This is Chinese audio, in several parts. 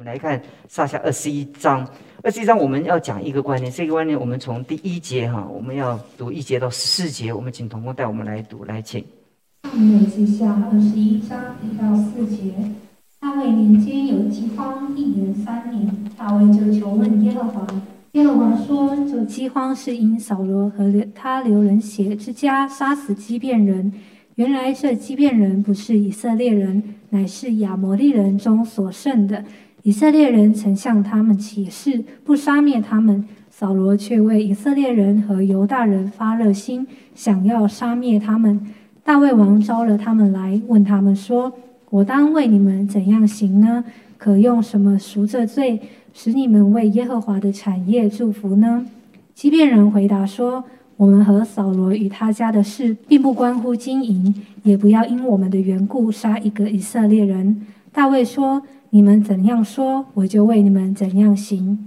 我们来看上下二十一章。二十一章我们要讲一个观念，这个观念我们从第一节哈，我们要读一节到十四节。我们请童工带我们来读，来请。上面记下二十一章一到四节。大卫年间有饥荒，一年三年，大卫就求问耶和华。耶和华说：“这饥荒是因扫罗和他流人血之家杀死畸变人。原来这畸变人不是以色列人，乃是亚摩利人中所剩的。以色列人曾向他们起誓，不杀灭他们。扫罗却为以色列人和犹大人发热心，想要杀灭他们。大卫王招了他们来，问他们说：‘我当为你们怎样行呢？可用什么赎这罪？’”使你们为耶和华的产业祝福呢？即便人回答说：“我们和扫罗与他家的事，并不关乎金银，也不要因我们的缘故杀一个以色列人。”大卫说：“你们怎样说，我就为你们怎样行。”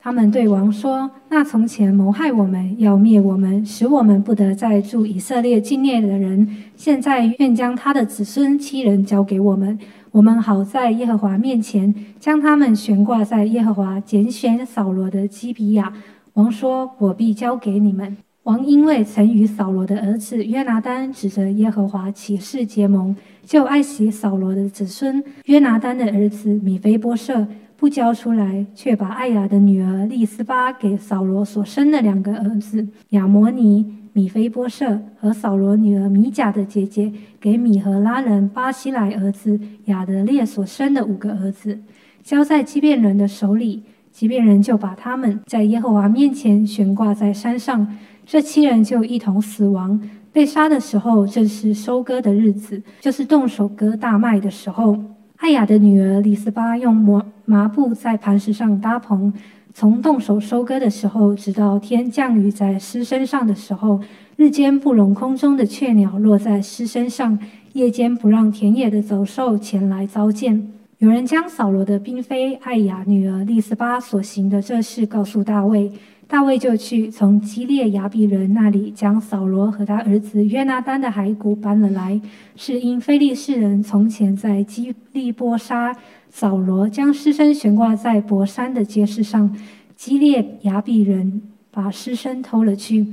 他们对王说：“那从前谋害我们要灭我们，使我们不得再住以色列境内的人，现在愿将他的子孙七人交给我们。”我们好在耶和华面前将他们悬挂在耶和华拣选扫罗的基比亚。王说：“我必交给你们。”王因为曾与扫罗的儿子约拿丹指着耶和华起誓结盟，就爱惜扫罗的子孙约拿丹的儿子米菲波设，不交出来，却把艾雅的女儿利斯巴给扫罗所生的两个儿子亚摩尼。米菲波设和扫罗女儿米甲的姐姐给米和拉人巴西莱儿子亚德列所生的五个儿子，交在畸变人的手里，畸变人就把他们在耶和华面前悬挂在山上，这七人就一同死亡。被杀的时候正是收割的日子，就是动手割大麦的时候。艾雅的女儿李斯巴用麻麻布在磐石上搭棚。从动手收割的时候，直到天降雨在尸身上的时候，日间不容空中的雀鸟落在尸身上，夜间不让田野的走兽前来糟践。有人将扫罗的嫔妃艾雅女儿利斯巴所行的这事告诉大卫，大卫就去从基列雅比人那里将扫罗和他儿子约拿丹的骸骨搬了来，是因非利士人从前在基利波杀。扫罗将尸身悬挂在博山的街市上，基列雅比人把尸身偷了去。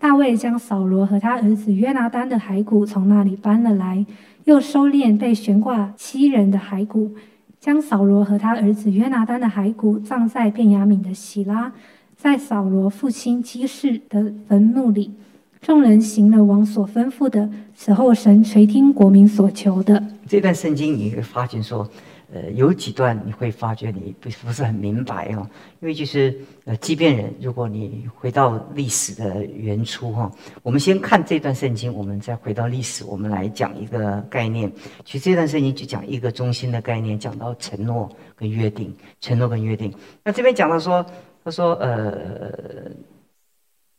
大卫将扫罗和他儿子约拿丹的骸骨从那里搬了来，又收敛被悬挂七人的骸骨，将扫罗和他儿子约拿丹的骸骨葬在便雅敏的喜拉，在扫罗父亲基士的坟墓里。众人行了王所吩咐的，此后神垂听国民所求的。这段圣经你会发现说。呃，有几段你会发觉你不不是很明白哦，因为就是呃，即便人，如果你回到历史的原初哈，我们先看这段圣经，我们再回到历史，我们来讲一个概念。其实这段圣经就讲一个中心的概念，讲到承诺跟约定，承诺跟约定。那这边讲到说，他说呃，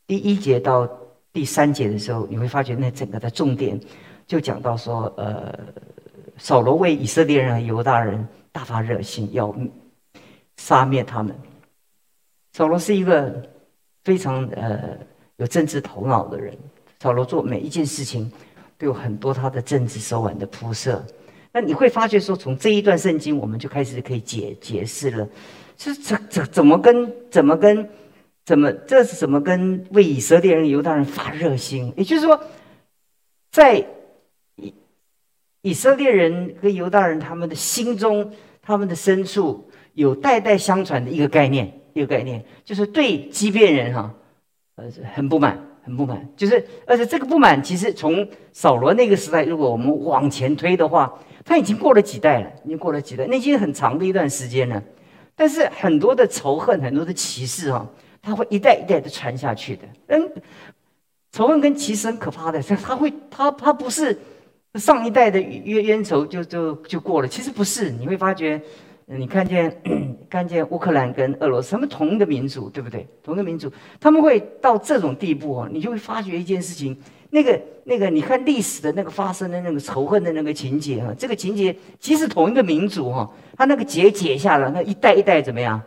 第一节到第三节的时候，你会发觉那整个的重点就讲到说呃。扫罗为以色列人和犹大人大发热心，要杀灭他们。扫罗是一个非常呃有政治头脑的人。扫罗做每一件事情都有很多他的政治手腕的铺设。那你会发觉说，从这一段圣经，我们就开始可以解解释了，这这这怎么跟怎么跟怎么这是怎么跟为以色列人、犹大人发热心？也就是说，在。以以色列人跟犹大人，他们的心中、他们的深处有代代相传的一个概念，一个概念就是对畸变人哈，呃，很不满，很不满。就是而且这个不满，其实从扫罗那个时代，如果我们往前推的话，他已经过了几代了，已经过了几代，那些很长的一段时间了。但是很多的仇恨，很多的歧视哈，它会一代一代的传下去的。嗯，仇恨跟歧视很可怕的，它会，它它不是。上一代的冤冤仇就就就过了，其实不是。你会发觉，你看见 看见乌克兰跟俄罗斯，他们同一个民族，对不对？同一个民族，他们会到这种地步哦，你就会发觉一件事情，那个那个，你看历史的那个发生的那个仇恨的那个情节哈，这个情节即使同一个民族哈，他那个结解下了，那一代一代怎么样，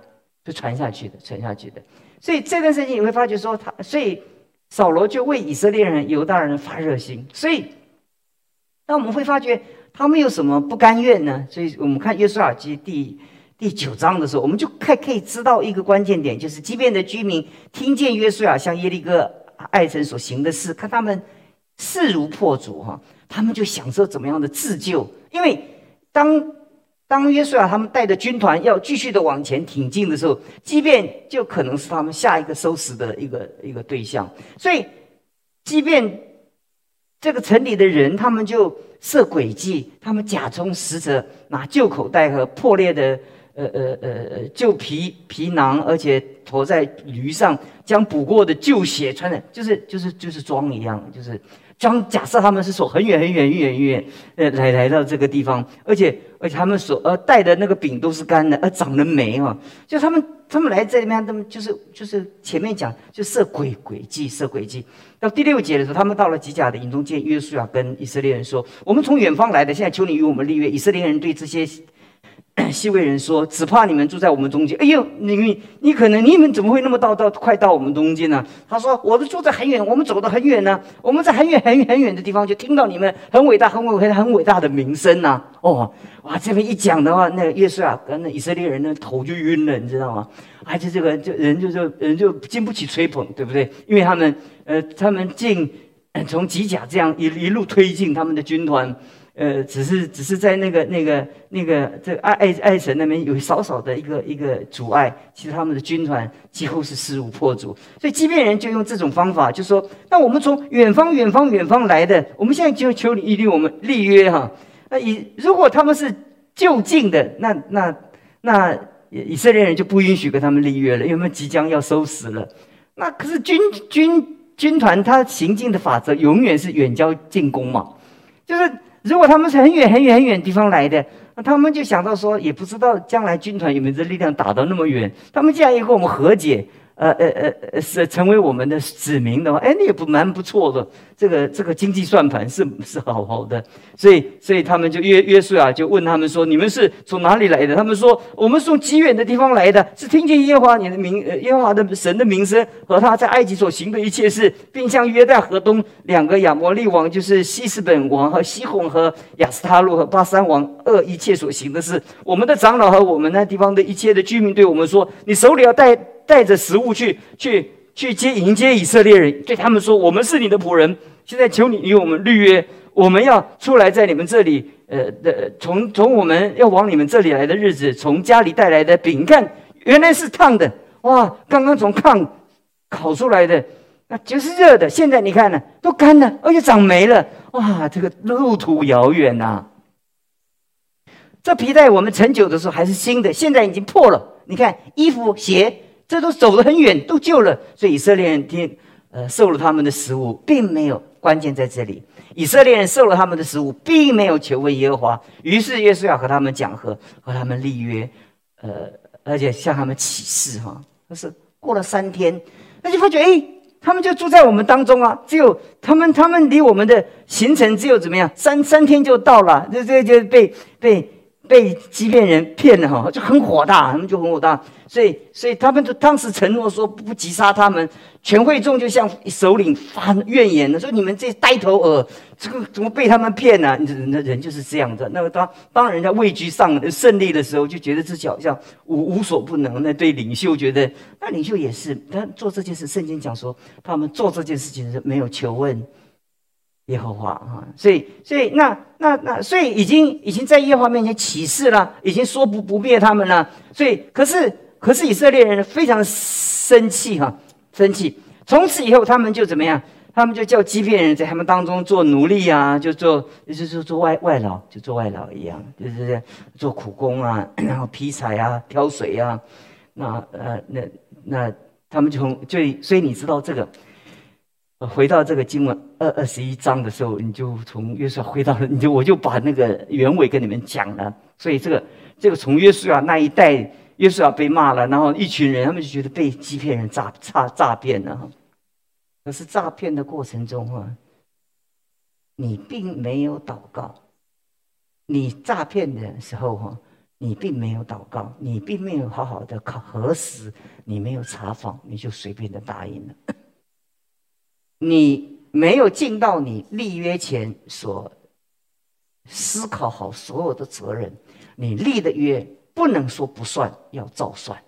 就传下去的，传下去的。所以这段事情你会发觉说，他所以扫罗就为以色列人、犹大人发热心，所以。那我们会发觉他们有什么不甘愿呢？所以我们看约书亚记第第九章的时候，我们就可可以知道一个关键点，就是即便的居民听见约书亚向耶利哥爱神所行的事，看他们势如破竹哈，他们就享受怎么样的自救，因为当当约书亚他们带着军团要继续的往前挺进的时候，即便就可能是他们下一个收拾的一个一个对象，所以即便这个城里的人，他们就设诡计，他们假充使者，拿旧口袋和破裂的呃呃呃呃旧皮皮囊，而且驮在驴上，将补过的旧鞋穿在，就是就是就是装一样，就是装。假设他们是从很远很远很远很远呃来来到这个地方，而且而且他们所呃带的那个饼都是干的，而长了霉哈，就他们。他们来这里面，他们就是就是前面讲就设诡诡计，设诡计。到第六节的时候，他们到了吉甲的营中见约书亚，跟以色列人说：“我们从远方来的，现在求你与我们立约。”以色列人对这些。西魏人说：“只怕你们住在我们中间。”哎呦，你你你可能你们怎么会那么到到快到我们中间呢？他说：“我都住在很远，我们走得很远呢。我们在很远很远很远的地方就听到你们很伟大、很伟大、很伟大的名声呐。”哦，哇，这边一讲的话，那个约书亚跟那以色列人的头就晕了，你知道吗？而且这个就人就就人就经不起吹捧，对不对？因为他们呃，他们进从吉甲这样一一路推进他们的军团。呃，只是只是在那个那个那个这爱爱爱神那边有少少的一个一个阻碍，其实他们的军团几乎是势如破竹，所以即便人就用这种方法，就说：那我们从远方远方远方来的，我们现在就求你立我们立约哈。那以如果他们是就近的，那那那以色列人就不允许跟他们立约了，因为他们即将要收拾了。那可是军军军团他行进的法则永远是远交近攻嘛，就是。如果他们是很远很远很远地方来的，那他们就想到说，也不知道将来军团有没有这力量打到那么远。他们既然也跟我们和解。呃呃呃呃，是成为我们的子民的话，哎，那也不蛮不错的。这个这个经济算盘是 是好好的，所以所以他们就约约书亚就问他们说：“你们是从哪里来的？”他们说：“我们从极远的地方来的，是听见耶和华你的名，呃耶和华的神的名声和他在埃及所行的一切事，并向约旦河东两个亚摩利王，就是西斯本王和西宏和亚斯塔路和巴山王二一切所行的事。我们的长老和我们那地方的一切的居民对我们说：你手里要带。”带着食物去去去接迎接以色列人，对他们说：“我们是你的仆人，现在求你与我们立约，我们要出来在你们这里，呃的从从我们要往你们这里来的日子，从家里带来的饼，看原来是烫的，哇，刚刚从炕烤出来的，那就是热的。现在你看呢，都干了，而且长霉了，哇，这个路途遥远呐。这皮带我们盛酒的时候还是新的，现在已经破了。你看衣服鞋。”这都走得很远，都救了，所以以色列人听，呃，受了他们的食物，并没有关键在这里。以色列人受了他们的食物，并没有求问耶和华。于是耶稣要和他们讲和，和他们立约，呃，而且向他们起誓哈。但是过了三天，那就发觉，哎，他们就住在我们当中啊。只有他们，他们离我们的行程只有怎么样？三三天就到了，这这就被被。被畸变人骗了哈，就很火大，他们就很火大，所以所以他们就当时承诺说不击杀他们，全会众就向首领发怨言了，说你们这呆头鹅，这个怎么被他们骗呢？那人就是这样的。那么当当人家位居上胜利的时候，就觉得自己好像无无所不能。那对领袖觉得，那领袖也是，他做这件事，圣经讲说他们做这件事情是没有求问。耶和华啊，所以，所以那那那，所以已经已经在耶和华面前起誓了，已经说不不灭他们了。所以，可是可是以色列人非常生气哈，生气。从此以后，他们就怎么样？他们就叫欺骗人在他们当中做奴隶啊，就做就是做外外劳，就做外劳一样，就是做苦工啊，然后劈柴啊，挑水啊。那呃，那那他们就就所以你知道这个。回到这个经文二二十一章的时候，你就从约书亚回到了，你就我就把那个原委跟你们讲了。所以这个这个从约书亚那一代，约书亚被骂了，然后一群人他们就觉得被欺骗人诈诈诈骗了。可是诈骗的过程中啊，你并没有祷告。你诈骗的时候哈，你并没有祷告，你并没有好好的考核实，你没有查访，你就随便的答应了。你没有尽到你立约前所思考好所有的责任，你立的约不能说不算，要照算。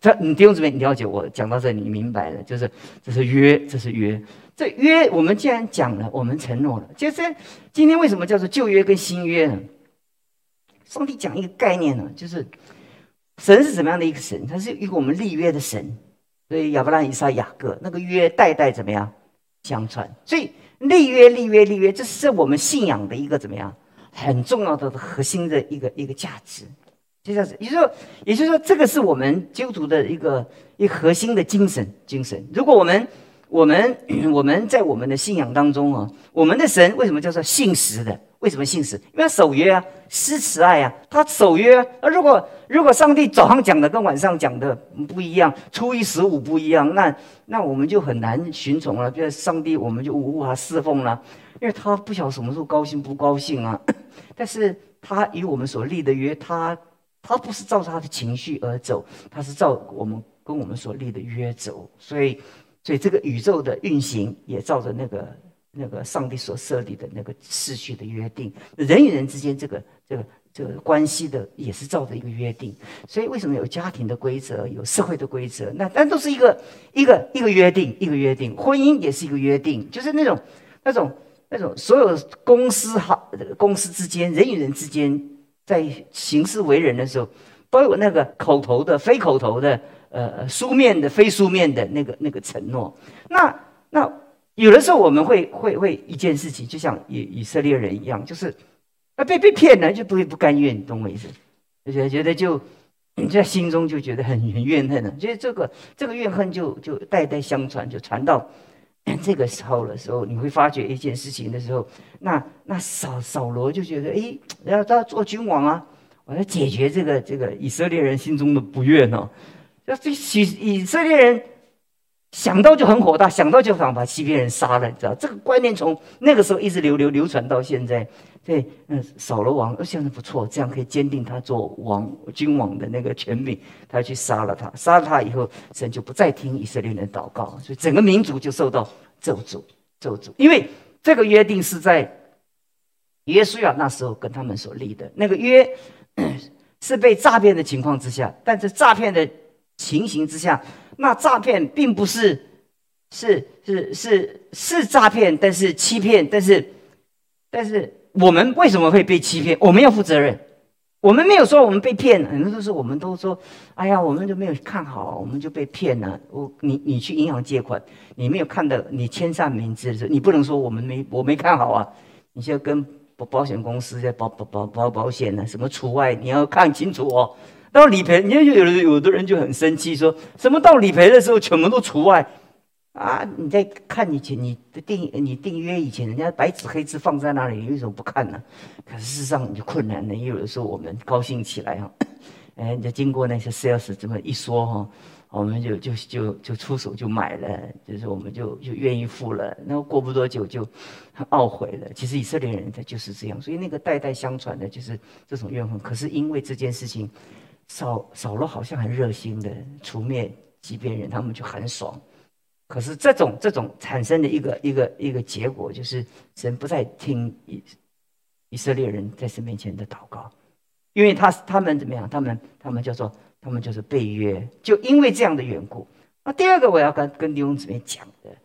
这你弟兄姊妹，你了解我讲到这，你明白了，就是这是约，这是约。这约我们既然讲了，我们承诺了。就是今天为什么叫做旧约跟新约呢？上帝讲一个概念呢，就是神是怎么样的一个神？他是一个我们立约的神。所以亚伯拉罕、以撒、雅各那个约代代怎么样相传？所以立约、立约、立约，这是我们信仰的一个怎么样很重要的核心的一个一个价值。就这样子，也就是说，也就是说，这个是我们基督徒的一个一个核心的精神。精神，如果我们我们 我们在我们的信仰当中啊，我们的神为什么叫做信实的？为什么信实？因为守约啊，施慈爱啊，他守约。啊。如果如果上帝早上讲的跟晚上讲的不一样，初一十五不一样，那那我们就很难寻从了。比如上帝，我们就无法侍奉了，因为他不晓得什么时候高兴不高兴啊。但是他与我们所立的约，他。他不是照着他的情绪而走，他是照我们跟我们所立的约走。所以，所以这个宇宙的运行也照着那个那个上帝所设立的那个次序的约定。人与人之间这个这个这个关系的也是照着一个约定。所以，为什么有家庭的规则，有社会的规则？那但都是一个一个一个约定，一个约定。婚姻也是一个约定，就是那种那种那种所有公司哈公司之间，人与人之间。在行事为人的时候，都有那个口头的、非口头的，呃，书面的、非书面的那个那个承诺。那那有的时候我们会会会一件事情，就像以以色列人一样，就是啊被被骗了，就不会不甘愿，你懂我意思？而且觉得就你在心中就觉得很很怨恨了，所以这个这个怨恨就就代代相传，就传到。这个时候的时候，你会发觉一件事情的时候，那那扫扫罗就觉得，哎，要他做君王啊，我要解决这个这个以色列人心中的不悦哦。那这以以色列人想到就很火大，想到就想把西边人杀了，你知道？这个观念从那个时候一直流流流传到现在。对，嗯，扫罗王，现在不错，这样可以坚定他做王君王的那个权柄。他去杀了他，杀了他以后，神就不再听以色列人祷告，所以整个民族就受到咒诅，咒诅。因为这个约定是在耶稣亚那时候跟他们所立的，那个约是被诈骗的情况之下，但是诈骗的情形之下，那诈骗并不是是是是是诈骗，但是欺骗，但是但是。我们为什么会被欺骗？我们要负责任。我们没有说我们被骗，很多都是我们都说：“哎呀，我们就没有看好，我们就被骗了。”我你你去银行借款，你没有看到你签上名字的时候，你不能说我们没我没看好啊。你现在跟保保险公司在保保保保保险呢，什么除外，你要看清楚哦。到理赔，你看有的有的人就很生气，说什么到理赔的时候全部都除外。啊！你在看以前你的订你订约以前，人家白纸黑字放在那里，为什么不看呢？可是事实上你就困难了。因为有的时候我们高兴起来哈，哎，就经过那些 sales 这么一说哈，我们就就就就出手就买了，就是我们就就愿意付了。然后过不多久就很懊悔了。其实以色列人他就是这样，所以那个代代相传的就是这种怨恨。可是因为这件事情，扫扫罗好像很热心的除灭即便人，他们就很爽。可是这种这种产生的一个一个一个结果，就是神不再听以以色列人在神面前的祷告，因为他他们怎么样？他们他们叫做他们就是被约，就因为这样的缘故。那第二个我要跟跟弟兄姊妹讲的，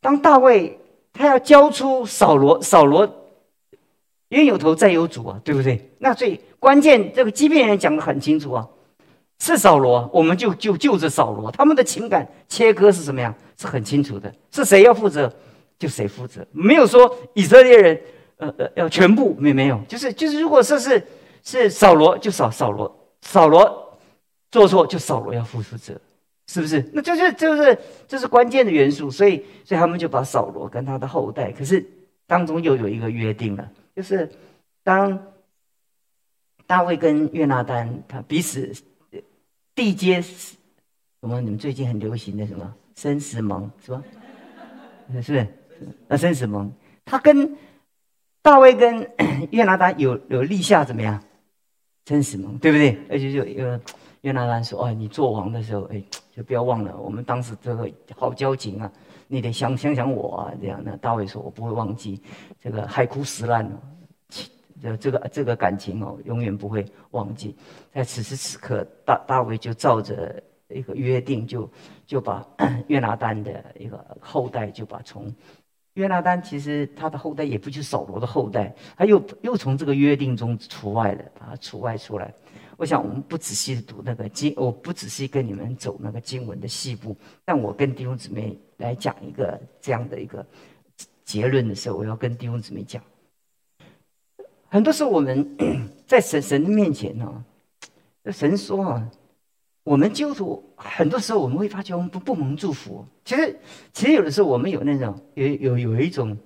当大卫他要交出扫罗，扫罗冤有头债有主啊，对不对？那最关键这个基遍人讲的很清楚啊。是扫罗，我们就就就着扫罗，他们的情感切割是什么样？是很清楚的，是谁要负责，就谁负责，没有说以色列人，呃呃，要全部没没有，就是就是，如果说是是扫罗，就扫扫罗，扫罗做错就扫罗要负负责，是不是？那就是就是这是关键的元素，所以所以他们就把扫罗跟他的后代，可是当中又有一个约定了，就是当大卫跟约拿丹他彼此。地接什么？你们最近很流行的什么生死盟是吧？是不是？那生死盟，他跟大卫跟约拿丹有有立下怎么样生死盟，对不对？而且就一个约拿丹说：“哦，你做王的时候，哎，就不要忘了我们当时这个好交情啊，你得想想想我啊。”这样的大卫说：“我不会忘记这个海枯石烂了，这这个这个感情哦，永远不会忘记。在此时此刻，大大卫就照着一个约定，就就把约拿丹的一个后代，就把从约拿丹其实他的后代也不就是扫罗的后代，他又又从这个约定中除外了，把他除外出来。我想我们不仔细读那个经，我不仔细跟你们走那个经文的细部，但我跟弟兄姊妹来讲一个这样的一个结论的时候，我要跟弟兄姊妹讲，很多时候我们 在神神的面前呢，神说啊，我们基督徒很多时候我们会发觉我们不不蒙祝福。其实其实有的时候我们有那种有有有一种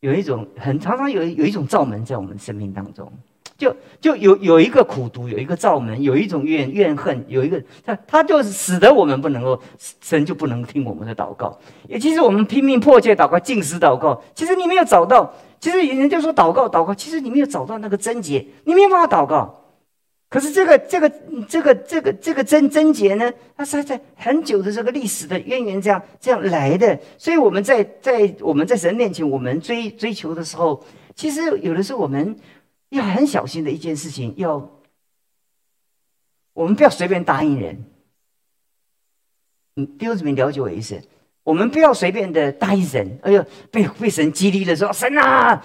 有一种很常常有有一种罩门在我们生命当中。就就有有一个苦读，有一个造门，有一种怨怨恨，有一个他他就使得我们不能够神就不能听我们的祷告。也其实我们拼命迫切祷告，进食祷告，其实你没有找到。其实人家说祷告祷告，其实你没有找到那个贞洁，你没有办法祷告。可是这个这个这个这个这个贞贞洁呢，它是在很久的这个历史的渊源这样这样来的。所以我们在在我们在神面前，我们追追求的时候，其实有的时候我们。要很小心的一件事情，要我们不要随便答应人。嗯，弟兄姊妹了解我意思，我们不要随便的答应神。哎呦，被被神激励的时候，神啊，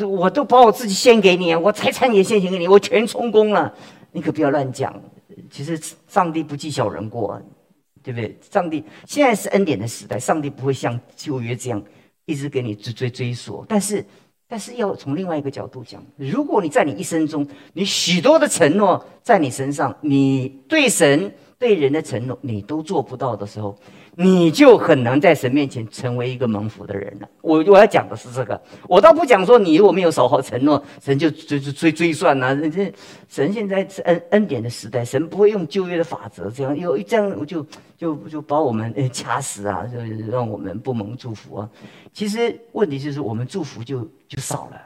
我我都把我自己献给你，我财产也献给你，我全充公了。你可不要乱讲。其实上帝不计小人过，对不对？上帝现在是恩典的时代，上帝不会像旧约这样一直给你追追追索，但是。但是要从另外一个角度讲，如果你在你一生中，你许多的承诺在你身上，你对神对人的承诺你都做不到的时候，你就很难在神面前成为一个蒙福的人了。我我要讲的是这个，我倒不讲说你如果没有守好承诺，神就追追追追算呐。这神现在是恩恩典的时代，神不会用旧约的法则这样有这样就就就把我们掐死啊，就让我们不蒙祝福啊。其实问题就是我们祝福就。就少了。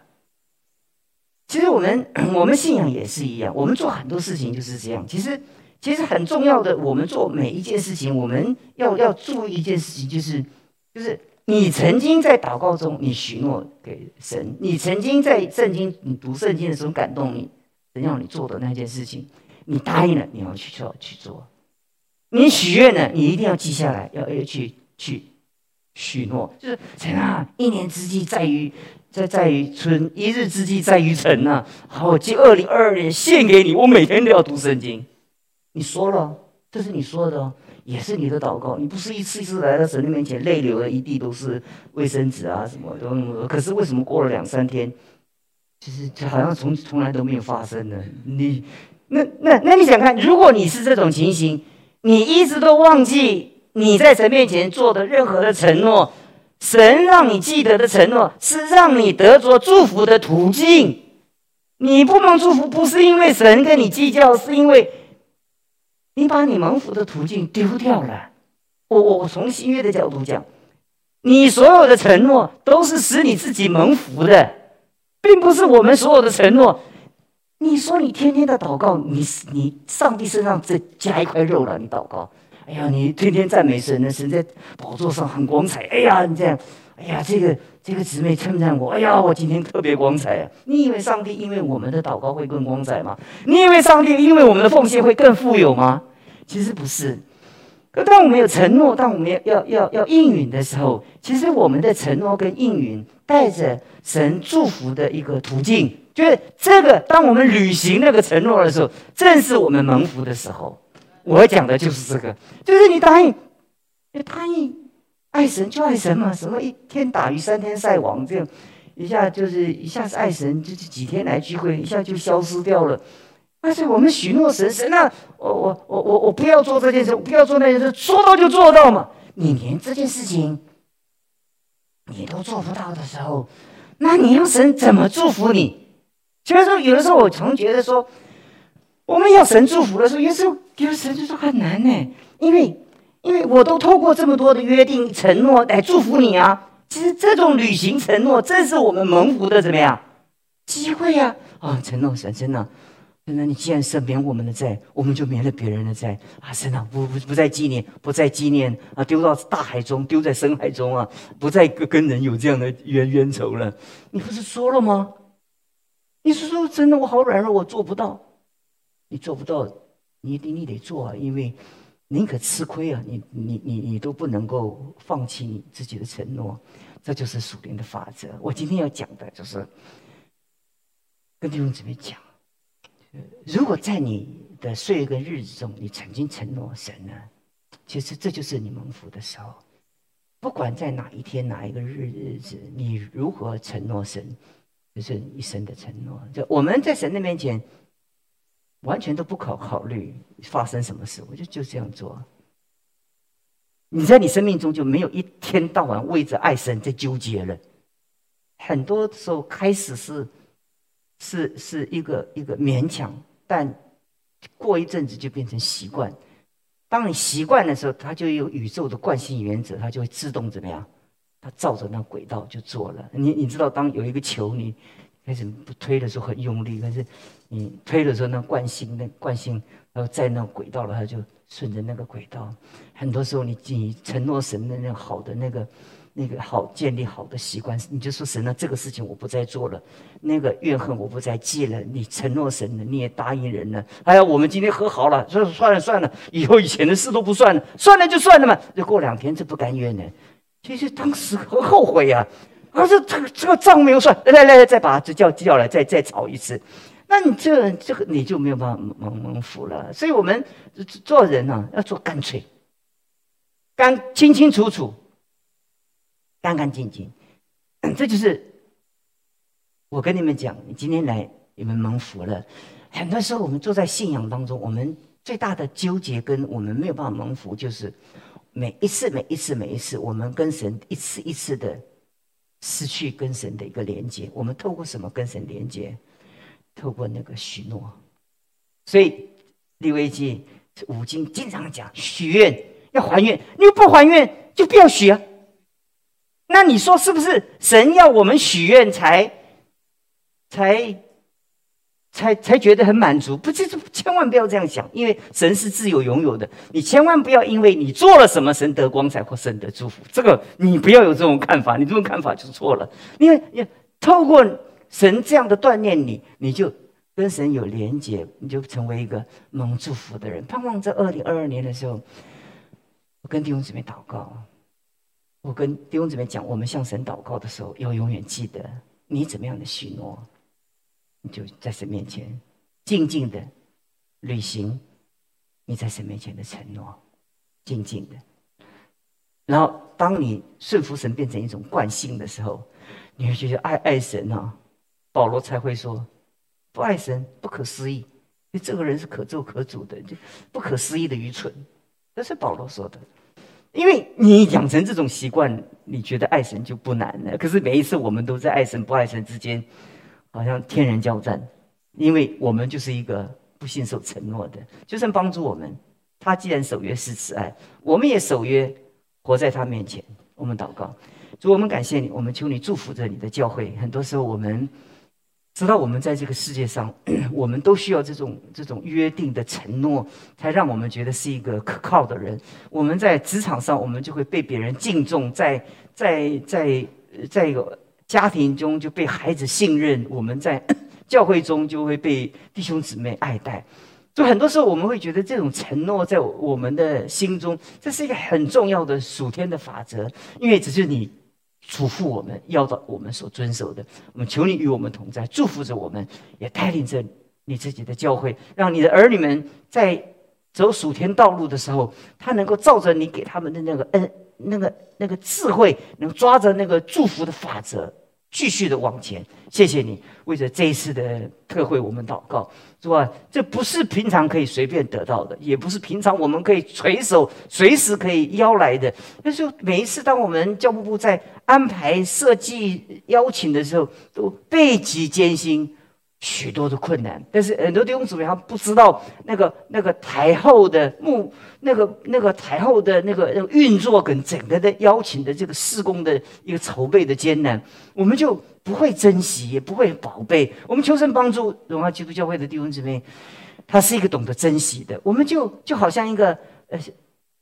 其实我们 我们信仰也是一样，我们做很多事情就是这样。其实其实很重要的，我们做每一件事情，我们要要注意一件事情，就是就是你曾经在祷告中你许诺给神，你曾经在圣经你读圣经的时候感动你，神要你做的那件事情，你答应了，你要去做去做。你许愿了，你一定要记下来，要要去去许诺，就是神啊，一年之计在于。在在于春，一日之计在于晨呐。好，我借二零二二年献给你，我每天都要读圣经。你说了，这是你说的，也是你的祷告。你不是一次一次来到神的面前，泪流了一地都是卫生纸啊什么都。可是为什么过了两三天，其实好像从从来都没有发生呢？你那那那你想看，如果你是这种情形，你一直都忘记你在神面前做的任何的承诺。神让你记得的承诺是让你得着祝福的途径。你不蒙祝福，不是因为神跟你计较，是因为你把你蒙福的途径丢掉了。我我从新约的角度讲，你所有的承诺都是使你自己蒙福的，并不是我们所有的承诺。你说你天天的祷告，你你上帝身上再加一块肉了，你祷告。哎呀，你天天赞美神呢，神在宝座上很光彩。哎呀，你这样，哎呀，这个这个姊妹称赞我，哎呀，我今天特别光彩啊！你以为上帝因为我们的祷告会更光彩吗？你以为上帝因为我们的奉献会更富有吗？其实不是。可当我们有承诺，当我们要要要要应允的时候，其实我们的承诺跟应允带着神祝福的一个途径，就是这个。当我们履行那个承诺的时候，正是我们蒙福的时候。我讲的就是这个，就是你答应，你答应爱神就爱神嘛，什么一天打鱼三天晒网这样，一下就是一下子爱神，就是几天来聚会，一下就消失掉了。但是我们许诺神，神啊，我我我我我不要做这件事，我不要做那件事，说到就做到嘛。你连这件事情你都做不到的时候，那你要神怎么祝福你？其实说有的时候我常觉得说。我们要神祝福的时候，有时候有神就说很难呢，因为因为我都透过这么多的约定承诺来祝福你啊。其实这种履行承诺，正是我们蒙福的怎么样机会呀？啊，承诺神真的，真的，你既然赦免我们的债，我们就免了别人的债啊！真的，不不不再纪念，不再纪念啊，丢到大海中，丢在深海中啊，不再跟跟人有这样的冤冤仇了。你不是说了吗？你是说真的？我好软弱，我做不到。你做不到，你你你得做啊，因为宁可吃亏啊，你你你你都不能够放弃你自己的承诺。这就是属灵的法则。我今天要讲的就是跟弟兄姊妹讲，如果在你的岁月跟日子中，你曾经承诺神呢，其实这就是你蒙福的时候。不管在哪一天哪一个日日子，你如何承诺神，就是一生的承诺。就我们在神的面前，完全都不考考虑发生什么事，我就就这样做。你在你生命中就没有一天到晚为着爱神在纠结了。很多时候开始是是是一个一个勉强，但过一阵子就变成习惯。当你习惯的时候，它就有宇宙的惯性原则，它就会自动怎么样？它照着那轨道就做了。你你知道，当有一个球，你开始不推的时候很用力，可是你推的时候，那惯性那惯性，然后在那轨道了，它就顺着那个轨道。很多时候，你你承诺神的那好的那个。那个好建立好的习惯，你就说神啊，这个事情我不再做了，那个怨恨我不再记了。你承诺神了，你也答应人了。哎呀，我们今天和好了，说算了算了，以后以前的事都不算了，算了就算了嘛。就过两天，这不甘愿呢。其实当时很后悔呀，这这个这个账没有算，来来来，再把这叫叫来，再再吵一次。那你这这个你就没有办法蒙蒙福了。所以我们做人呢，要做干脆，干清清楚楚。干干净净，这就是我跟你们讲，你今天来，你们蒙福了。很多时候，我们坐在信仰当中，我们最大的纠结跟我们没有办法蒙福，就是每一次、每一次、每一次，我们跟神一次一次的失去跟神的一个连接。我们透过什么跟神连接？透过那个许诺。所以立威记五经经常讲许愿要还愿，你不还愿就不要许啊。那你说是不是神要我们许愿才，才，才才觉得很满足？不，是千万不要这样想，因为神是自由拥有的。你千万不要因为你做了什么，神得光彩或神得祝福。这个你不要有这种看法，你这种看法就错了。因为你透过神这样的锻炼你，你就跟神有连结，你就成为一个蒙祝福的人。盼望在二零二二年的时候，我跟弟兄姊妹祷告。我跟弟兄姊妹讲，我们向神祷告的时候，要永远记得你怎么样的许诺，你就在神面前静静的履行你在神面前的承诺，静静的。然后，当你顺服神变成一种惯性的时候，你会觉得爱爱神啊。保罗才会说，不爱神不可思议，因为这个人是可咒可诅的，就不可思议的愚蠢。这是保罗说的。因为你养成这种习惯，你觉得爱神就不难了。可是每一次我们都在爱神不爱神之间，好像天人交战。因为我们就是一个不信守承诺的，就算帮助我们，他既然守约是慈爱，我们也守约，活在他面前。我们祷告，主，我们感谢你，我们求你祝福着你的教会。很多时候我们。知道我们在这个世界上，我们都需要这种这种约定的承诺，才让我们觉得是一个可靠的人。我们在职场上，我们就会被别人敬重；在在在在一个家庭中，就被孩子信任；我们在 教会中，就会被弟兄姊妹爱戴。就很多时候，我们会觉得这种承诺在我们的心中，这是一个很重要的属天的法则，因为只是你。嘱咐我们要到我们所遵守的，我们求你与我们同在，祝福着我们，也带领着你自己的教会，让你的儿女们在走属天道路的时候，他能够照着你给他们的那个恩、那个那个智慧，能抓着那个祝福的法则。继续的往前，谢谢你为着这一次的特会，我们祷告，是吧？这不是平常可以随便得到的，也不是平常我们可以垂手随时可以邀来的。那就每一次当我们教务部在安排设计邀请的时候，都倍极艰辛。许多的困难，但是很多弟兄姊妹他不知道那个那个台后的幕，那个那个台后的那个那个运作跟整个的邀请的这个施工的一个筹备的艰难，我们就不会珍惜，也不会宝贝。我们求神帮助荣耀基督教会的弟兄姊妹，他是一个懂得珍惜的。我们就就好像一个呃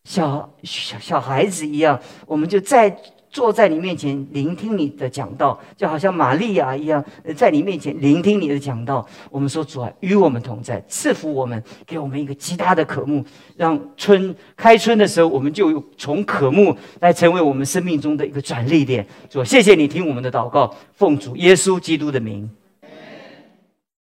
小小小孩子一样，我们就在坐在你面前聆听你的讲道，就好像玛利亚一样，在你面前聆听你的讲道。我们说主啊，与我们同在，赐福我们，给我们一个极大的渴慕，让春开春的时候，我们就从渴慕来成为我们生命中的一个转捩点。主，谢谢你听我们的祷告，奉主耶稣基督的名。